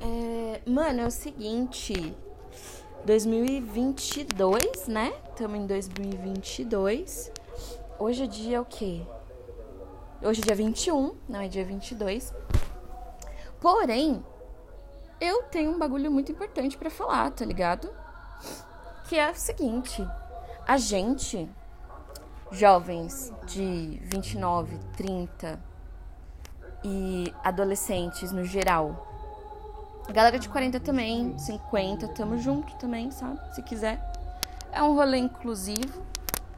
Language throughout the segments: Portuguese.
É, mano, é o seguinte. 2022, né? Estamos em 2022. Hoje é dia o quê? Hoje é dia 21, não é dia 22. Porém, eu tenho um bagulho muito importante para falar, tá ligado? Que é o seguinte: a gente, jovens de 29, 30 e adolescentes no geral, galera de 40 também, 50, tamo junto também, sabe? Se quiser. É um rolê inclusivo,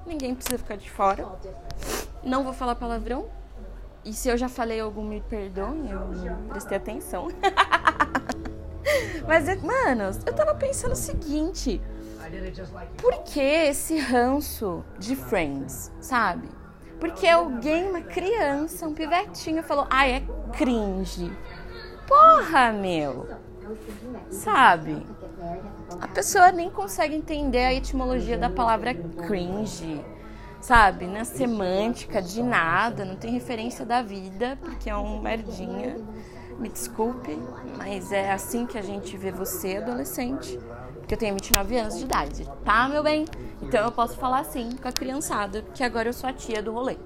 ninguém precisa ficar de fora. Não vou falar palavrão. E se eu já falei algum, me perdoe, eu não prestei atenção. Mas, mano, eu tava pensando o seguinte: por que esse ranço de Friends, sabe? Porque alguém, uma criança, um pivetinho, falou: ai, é cringe. Porra, meu! Sabe? A pessoa nem consegue entender a etimologia da palavra cringe sabe? Na semântica de nada, não tem referência da vida, porque é um merdinha. Me desculpe, mas é assim que a gente vê você, adolescente. Porque eu tenho 29 anos de idade, tá, meu bem? Então eu posso falar assim com a criançada, que agora eu sou a tia do rolê.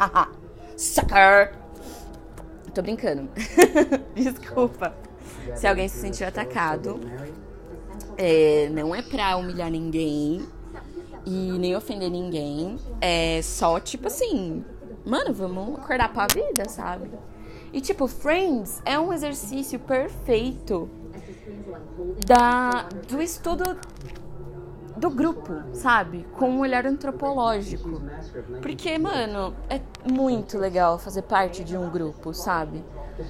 Sucker! Tô brincando. Desculpa. Se alguém se sentiu atacado, é, não é pra humilhar ninguém, e nem ofender ninguém. É só, tipo assim, mano, vamos acordar pra vida, sabe? E, tipo, Friends é um exercício perfeito da, do estudo do grupo, sabe? Com um olhar antropológico. Porque, mano, é muito legal fazer parte de um grupo, sabe?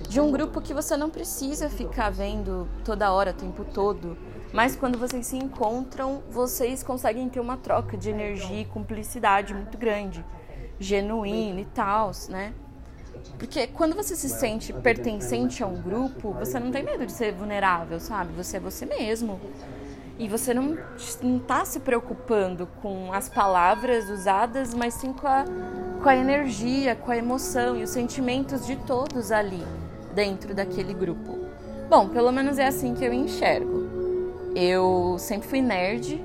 De um grupo que você não precisa ficar vendo toda hora, o tempo todo mas quando vocês se encontram, vocês conseguem ter uma troca de energia e cumplicidade muito grande, genuína e tal, né? Porque quando você se sente pertencente a um grupo, você não tem medo de ser vulnerável, sabe? Você é você mesmo. E você não, não tá se preocupando com as palavras usadas, mas sim com a, com a energia, com a emoção e os sentimentos de todos ali dentro daquele grupo. Bom, pelo menos é assim que eu enxergo. Eu sempre fui nerd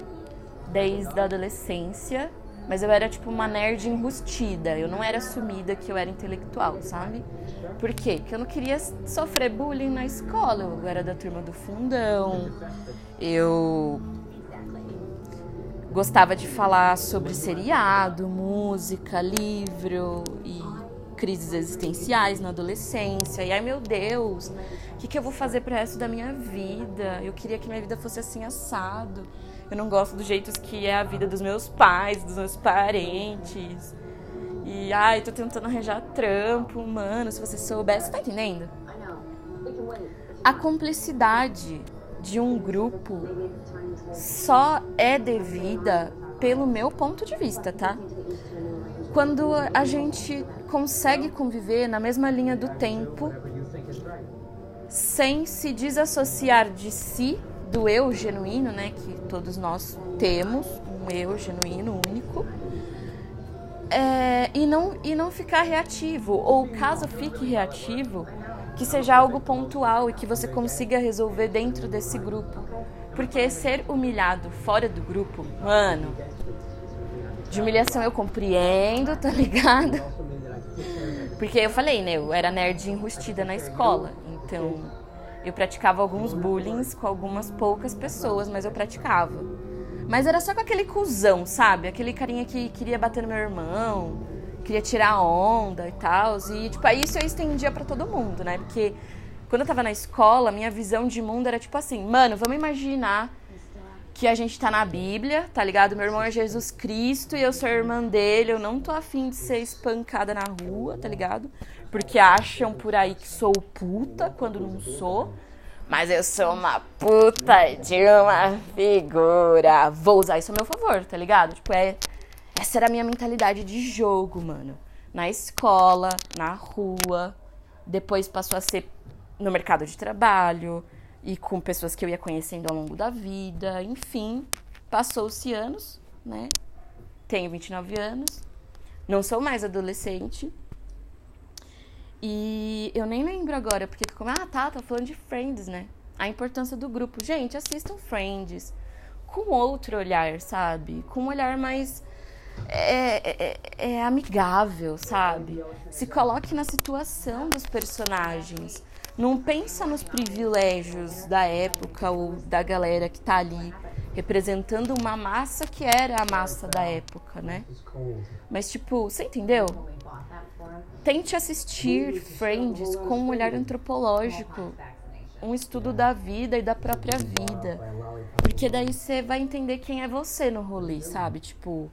desde a adolescência, mas eu era tipo uma nerd enrustida. Eu não era assumida que eu era intelectual, sabe? Por quê? Porque eu não queria sofrer bullying na escola. Eu era da turma do fundão. Eu gostava de falar sobre seriado, música, livro e crises existenciais na adolescência. E ai meu Deus, o que, que eu vou fazer pro resto da minha vida? Eu queria que minha vida fosse assim assado. Eu não gosto do jeito que é a vida dos meus pais, dos meus parentes. E ai, tô tentando arranjar trampo, mano, se você soubesse, tá entendendo? A cumplicidade de um grupo só é devida pelo meu ponto de vista, tá? Quando a gente consegue conviver na mesma linha do tempo, sem se desassociar de si, do eu genuíno, né, que todos nós temos, um eu genuíno, único, é, e, não, e não ficar reativo, ou caso fique reativo, que seja algo pontual e que você consiga resolver dentro desse grupo. Porque ser humilhado fora do grupo, mano, de humilhação eu compreendo, tá ligado? Porque eu falei, né? Eu era nerd enrustida na escola. Então, eu praticava alguns bullying com algumas poucas pessoas, mas eu praticava. Mas era só com aquele cuzão, sabe? Aquele carinha que queria bater no meu irmão, queria tirar onda e tal. E, tipo, aí isso eu estendia para todo mundo, né? Porque quando eu tava na escola, minha visão de mundo era tipo assim, mano, vamos imaginar que a gente tá na Bíblia, tá ligado? Meu irmão é Jesus Cristo e eu sou irmã dele. Eu não tô afim de ser espancada na rua, tá ligado? Porque acham por aí que sou puta quando não sou. Mas eu sou uma puta de uma figura. Vou usar isso a meu favor, tá ligado? Tipo, é. Essa era a minha mentalidade de jogo, mano. Na escola, na rua. Depois passou a ser no mercado de trabalho e com pessoas que eu ia conhecendo ao longo da vida, enfim, passou-se anos, né? Tenho 29 anos, não sou mais adolescente. E eu nem lembro agora, porque como, ah, tá, tá falando de Friends, né? a importância do grupo. Gente, assistam Friends com outro olhar, sabe? Com um olhar mais é, é, é, amigável, sabe? Se coloque na situação dos personagens. Não pensa nos privilégios da época ou da galera que tá ali representando uma massa que era a massa da época, né? Mas tipo, você entendeu? Tente assistir Friends com um olhar antropológico, um estudo da vida e da própria vida. Porque daí você vai entender quem é você no rolê, sabe? Tipo,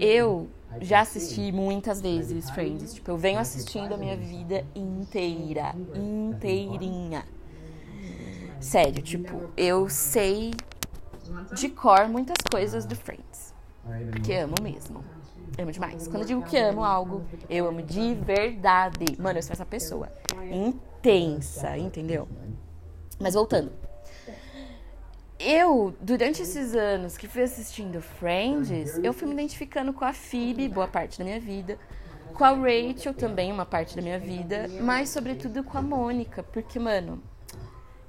eu já assisti muitas vezes Friends. Tipo, eu venho assistindo a minha vida inteira. Inteirinha. Sério, tipo, eu sei de cor muitas coisas do Friends. Porque amo mesmo. Amo demais. Quando eu digo que amo algo, eu amo de verdade. Mano, eu sou essa pessoa intensa, entendeu? Mas voltando eu, durante esses anos que fui assistindo Friends, eu fui me identificando com a Phoebe, boa parte da minha vida, com a Rachel também, uma parte da minha vida, mas sobretudo com a Mônica, porque, mano,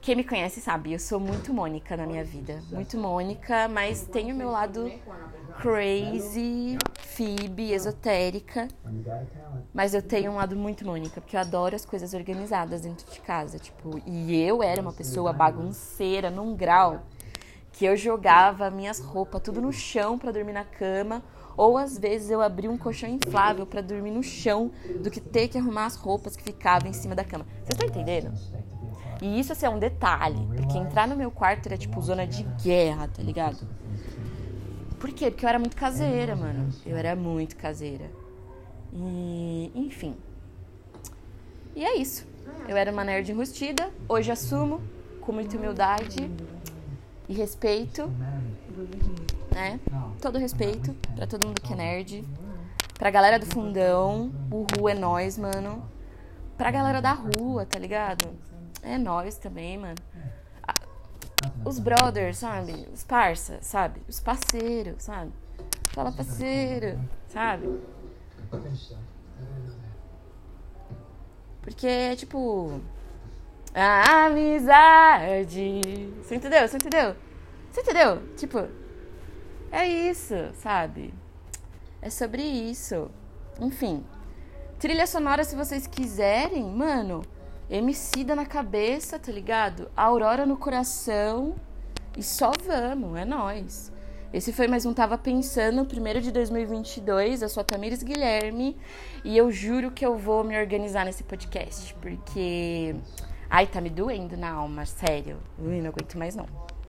quem me conhece sabe, eu sou muito Mônica na minha vida, muito Mônica, mas tenho meu lado crazy, Phoebe, esotérica, mas eu tenho um lado muito Mônica, porque eu adoro as coisas organizadas dentro de casa, tipo, e eu era uma pessoa bagunceira num grau que eu jogava minhas roupas tudo no chão para dormir na cama, ou às vezes eu abria um colchão inflável para dormir no chão do que ter que arrumar as roupas que ficavam em cima da cama. Vocês estão entendendo? E isso assim, é um detalhe, porque entrar no meu quarto era tipo zona de guerra, tá ligado? Por quê? Porque eu era muito caseira, mano. Eu era muito caseira. E, enfim. E é isso. Eu era uma nerd enrustida, hoje assumo com muita humildade e respeito, né? Todo respeito para todo mundo que é nerd. Pra galera do fundão, o Ru é nós, mano. Pra galera da rua, tá ligado? É nós também, mano. Os brothers, sabe? Os parça, sabe? Os parceiros, sabe? Fala parceiro, sabe? Porque, tipo, a amizade. Você entendeu? Você entendeu? Você entendeu? Tipo, é isso, sabe? É sobre isso. Enfim. Trilha sonora, se vocês quiserem, mano. Emicida na cabeça, tá ligado? Aurora no coração. E só vamos, é nós. Esse foi mais um Tava Pensando, primeiro de 2022. Eu sou a Tamires Guilherme e eu juro que eu vou me organizar nesse podcast, porque Ai, tá me doendo na alma, sério. Não aguento mais não.